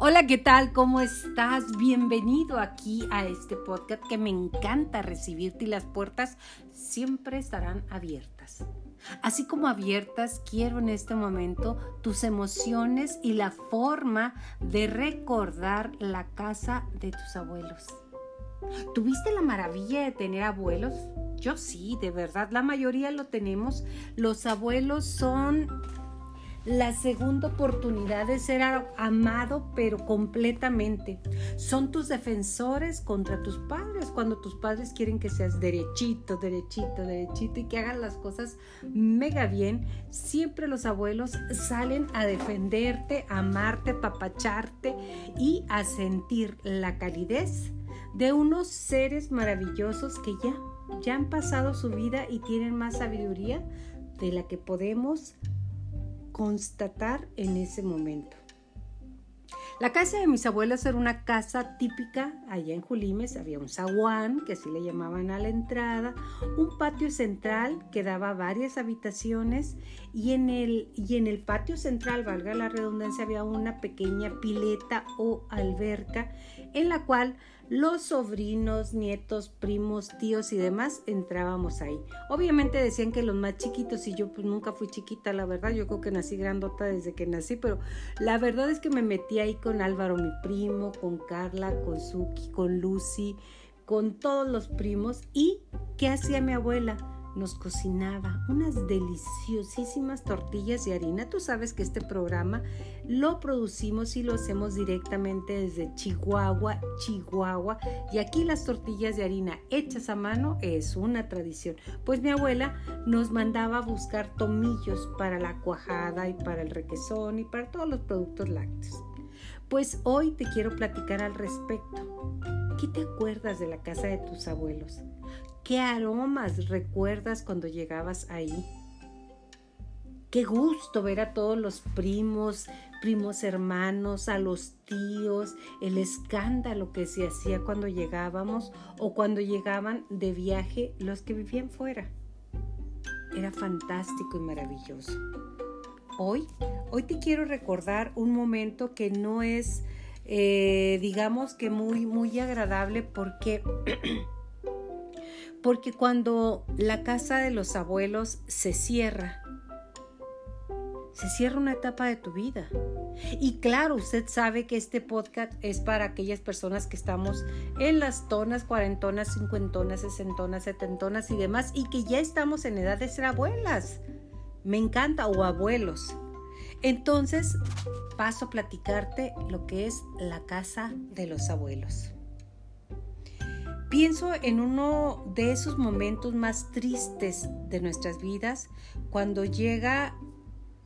Hola, ¿qué tal? ¿Cómo estás? Bienvenido aquí a este podcast que me encanta recibirte y las puertas siempre estarán abiertas. Así como abiertas, quiero en este momento tus emociones y la forma de recordar la casa de tus abuelos. ¿Tuviste la maravilla de tener abuelos? Yo sí, de verdad, la mayoría lo tenemos. Los abuelos son la segunda oportunidad de ser amado, pero completamente. Son tus defensores contra tus padres cuando tus padres quieren que seas derechito, derechito, derechito y que hagan las cosas mega bien. Siempre los abuelos salen a defenderte, a amarte, papacharte y a sentir la calidez de unos seres maravillosos que ya, ya han pasado su vida y tienen más sabiduría de la que podemos constatar en ese momento. La casa de mis abuelos era una casa típica allá en Julimes. Había un zaguán, que así le llamaban a la entrada, un patio central que daba varias habitaciones y en el, y en el patio central, valga la redundancia, había una pequeña pileta o alberca en la cual los sobrinos, nietos, primos, tíos y demás entrábamos ahí. Obviamente decían que los más chiquitos y yo pues nunca fui chiquita, la verdad, yo creo que nací grandota desde que nací, pero la verdad es que me metí ahí con Álvaro, mi primo, con Carla, con Suki, con Lucy, con todos los primos y ¿qué hacía mi abuela? Nos cocinaba unas deliciosísimas tortillas de harina. Tú sabes que este programa lo producimos y lo hacemos directamente desde Chihuahua, Chihuahua. Y aquí las tortillas de harina hechas a mano es una tradición. Pues mi abuela nos mandaba a buscar tomillos para la cuajada y para el requesón y para todos los productos lácteos. Pues hoy te quiero platicar al respecto. ¿Qué te acuerdas de la casa de tus abuelos? ¿Qué aromas recuerdas cuando llegabas ahí? Qué gusto ver a todos los primos, primos hermanos, a los tíos, el escándalo que se hacía cuando llegábamos o cuando llegaban de viaje los que vivían fuera. Era fantástico y maravilloso. Hoy, hoy te quiero recordar un momento que no es, eh, digamos que muy, muy agradable porque Porque cuando la casa de los abuelos se cierra, se cierra una etapa de tu vida. Y claro, usted sabe que este podcast es para aquellas personas que estamos en las tonas, cuarentonas, cincuentonas, sesentonas, setentonas y demás, y que ya estamos en edad de ser abuelas. Me encanta, o abuelos. Entonces, paso a platicarte lo que es la casa de los abuelos. Pienso en uno de esos momentos más tristes de nuestras vidas cuando llega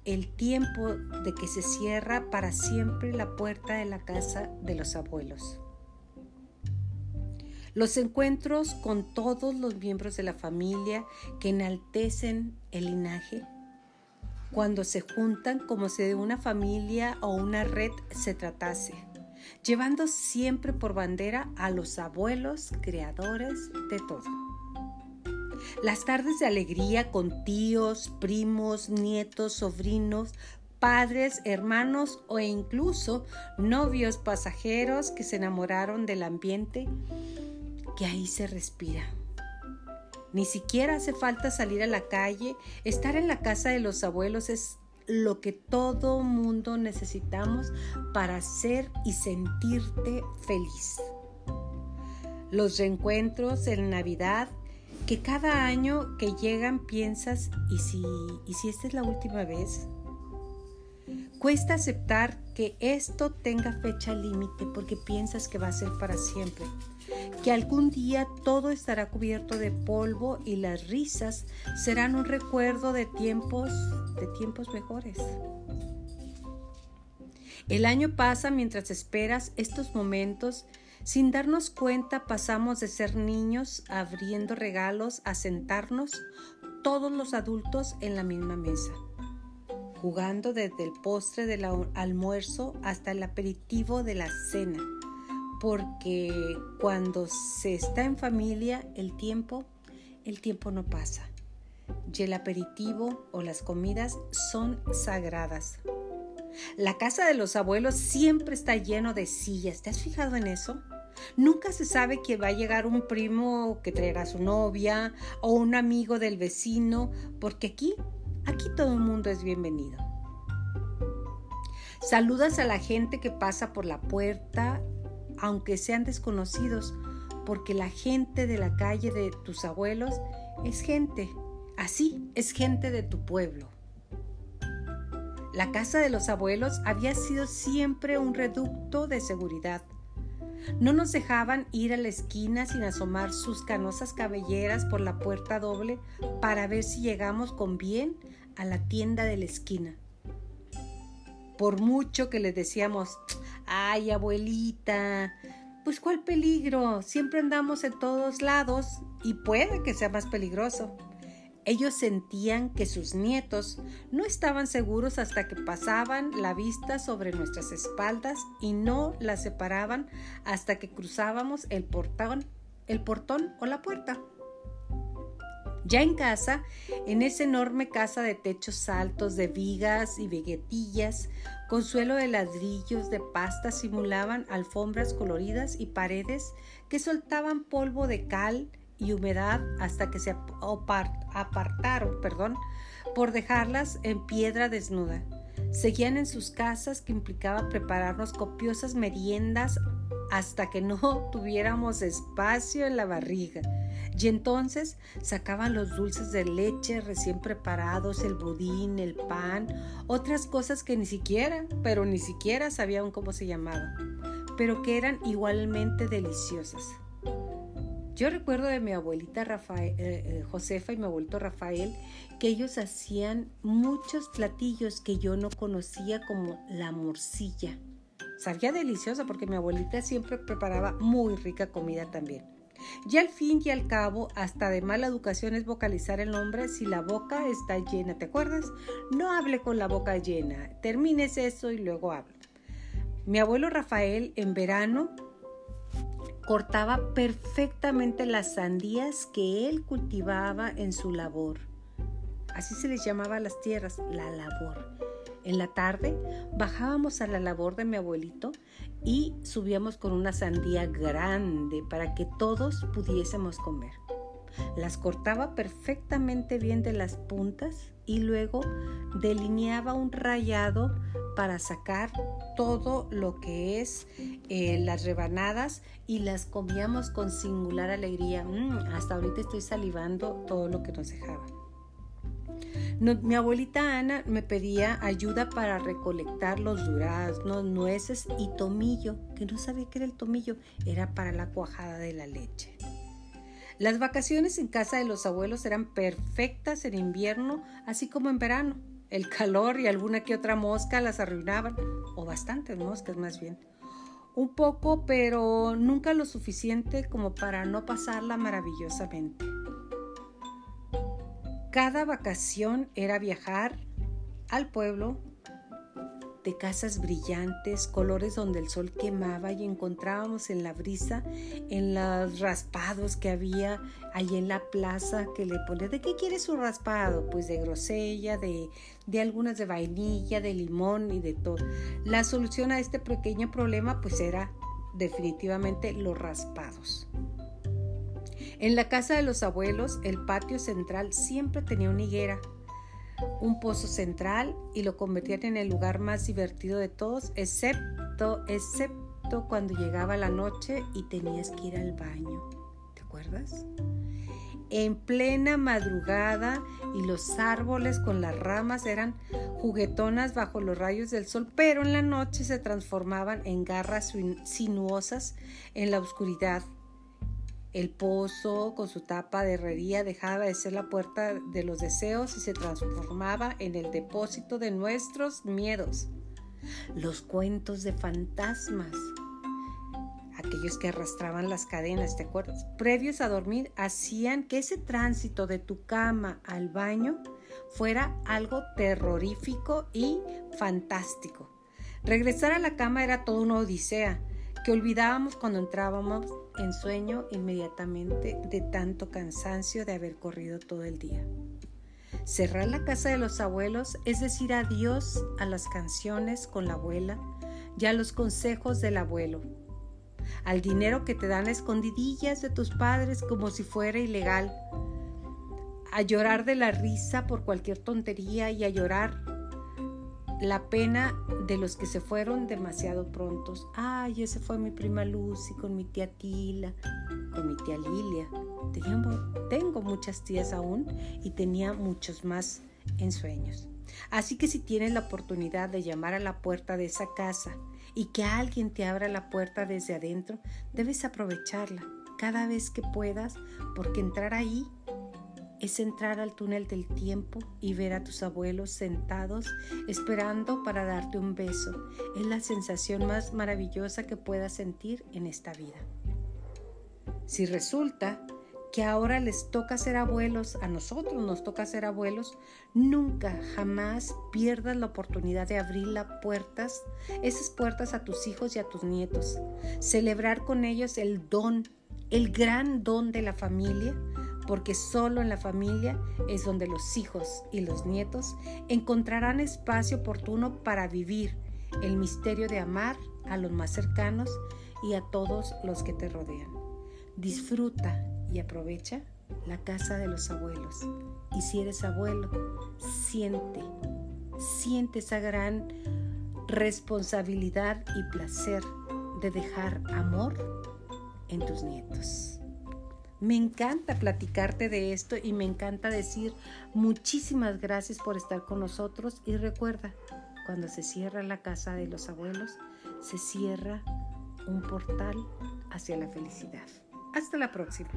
el tiempo de que se cierra para siempre la puerta de la casa de los abuelos. Los encuentros con todos los miembros de la familia que enaltecen el linaje, cuando se juntan como si de una familia o una red se tratase llevando siempre por bandera a los abuelos creadores de todo. Las tardes de alegría con tíos, primos, nietos, sobrinos, padres, hermanos o incluso novios pasajeros que se enamoraron del ambiente que ahí se respira. Ni siquiera hace falta salir a la calle, estar en la casa de los abuelos es lo que todo mundo necesitamos para ser y sentirte feliz. Los reencuentros en Navidad, que cada año que llegan piensas, ¿y si, ¿y si esta es la última vez? Cuesta aceptar que esto tenga fecha límite porque piensas que va a ser para siempre, que algún día todo estará cubierto de polvo y las risas serán un recuerdo de tiempos, de tiempos mejores. El año pasa mientras esperas estos momentos. Sin darnos cuenta pasamos de ser niños abriendo regalos a sentarnos todos los adultos en la misma mesa jugando desde el postre del almuerzo hasta el aperitivo de la cena, porque cuando se está en familia el tiempo, el tiempo no pasa. Y el aperitivo o las comidas son sagradas. La casa de los abuelos siempre está lleno de sillas. ¿Te has fijado en eso? Nunca se sabe que va a llegar un primo que traerá a su novia o un amigo del vecino, porque aquí, aquí todo el mundo es bienvenido. Saludas a la gente que pasa por la puerta, aunque sean desconocidos, porque la gente de la calle de tus abuelos es gente, así es gente de tu pueblo. La casa de los abuelos había sido siempre un reducto de seguridad. No nos dejaban ir a la esquina sin asomar sus canosas cabelleras por la puerta doble para ver si llegamos con bien a la tienda de la esquina. Por mucho que les decíamos, ay abuelita, pues cuál peligro, siempre andamos en todos lados y puede que sea más peligroso. Ellos sentían que sus nietos no estaban seguros hasta que pasaban la vista sobre nuestras espaldas y no la separaban hasta que cruzábamos el portón, el portón o la puerta. Ya en casa, en esa enorme casa de techos altos, de vigas y veguetillas, con suelo de ladrillos de pasta simulaban alfombras coloridas y paredes que soltaban polvo de cal, y humedad hasta que se apartaron perdón, por dejarlas en piedra desnuda. Seguían en sus casas que implicaba prepararnos copiosas meriendas hasta que no tuviéramos espacio en la barriga. Y entonces sacaban los dulces de leche recién preparados, el budín, el pan, otras cosas que ni siquiera, pero ni siquiera sabían cómo se llamaban, pero que eran igualmente deliciosas. Yo recuerdo de mi abuelita Rafael, eh, eh, Josefa y mi abuelito Rafael que ellos hacían muchos platillos que yo no conocía como la morcilla. Sabía deliciosa porque mi abuelita siempre preparaba muy rica comida también. Y al fin y al cabo, hasta de mala educación es vocalizar el nombre si la boca está llena. ¿Te acuerdas? No hable con la boca llena. Termines eso y luego hablo. Mi abuelo Rafael en verano cortaba perfectamente las sandías que él cultivaba en su labor. Así se les llamaba a las tierras, la labor. En la tarde bajábamos a la labor de mi abuelito y subíamos con una sandía grande para que todos pudiésemos comer. Las cortaba perfectamente bien de las puntas y luego delineaba un rayado para sacar todo lo que es eh, las rebanadas y las comíamos con singular alegría. Mm, hasta ahorita estoy salivando todo lo que nos mi abuelita Ana me pedía ayuda para recolectar los duraznos, nueces y tomillo, que no sabía que era el tomillo, era para la cuajada de la leche. Las vacaciones en casa de los abuelos eran perfectas en invierno, así como en verano. El calor y alguna que otra mosca las arruinaban, o bastantes moscas más bien. Un poco, pero nunca lo suficiente como para no pasarla maravillosamente. Cada vacación era viajar al pueblo de casas brillantes, colores donde el sol quemaba y encontrábamos en la brisa, en los raspados que había ahí en la plaza que le ponía, ¿de qué quiere su raspado? Pues de grosella, de, de algunas de vainilla, de limón y de todo. La solución a este pequeño problema pues era definitivamente los raspados. En la casa de los abuelos, el patio central siempre tenía una higuera un pozo central y lo convertían en el lugar más divertido de todos, excepto, excepto cuando llegaba la noche y tenías que ir al baño. ¿Te acuerdas? En plena madrugada y los árboles con las ramas eran juguetonas bajo los rayos del sol, pero en la noche se transformaban en garras sinuosas en la oscuridad el pozo con su tapa de herrería dejaba de ser la puerta de los deseos y se transformaba en el depósito de nuestros miedos. Los cuentos de fantasmas, aquellos que arrastraban las cadenas, ¿te acuerdas? Previos a dormir, hacían que ese tránsito de tu cama al baño fuera algo terrorífico y fantástico. Regresar a la cama era toda una odisea que olvidábamos cuando entrábamos en sueño inmediatamente de tanto cansancio de haber corrido todo el día. Cerrar la casa de los abuelos es decir adiós a las canciones con la abuela y a los consejos del abuelo, al dinero que te dan escondidillas de tus padres como si fuera ilegal, a llorar de la risa por cualquier tontería y a llorar la pena de los que se fueron demasiado prontos. Ay, ese fue mi prima Lucy con mi tía Tila, con mi tía Lilia. Tengo, tengo muchas tías aún y tenía muchos más en sueños. Así que si tienes la oportunidad de llamar a la puerta de esa casa y que alguien te abra la puerta desde adentro, debes aprovecharla cada vez que puedas porque entrar ahí es entrar al túnel del tiempo y ver a tus abuelos sentados esperando para darte un beso. Es la sensación más maravillosa que puedas sentir en esta vida. Si resulta que ahora les toca ser abuelos, a nosotros nos toca ser abuelos, nunca, jamás pierdas la oportunidad de abrir las puertas, esas puertas a tus hijos y a tus nietos. Celebrar con ellos el don, el gran don de la familia, porque solo en la familia es donde los hijos y los nietos encontrarán espacio oportuno para vivir el misterio de amar a los más cercanos y a todos los que te rodean. Disfruta y aprovecha la casa de los abuelos. Y si eres abuelo, siente, siente esa gran responsabilidad y placer de dejar amor en tus nietos. Me encanta platicarte de esto y me encanta decir muchísimas gracias por estar con nosotros y recuerda, cuando se cierra la casa de los abuelos, se cierra un portal hacia la felicidad. Hasta la próxima.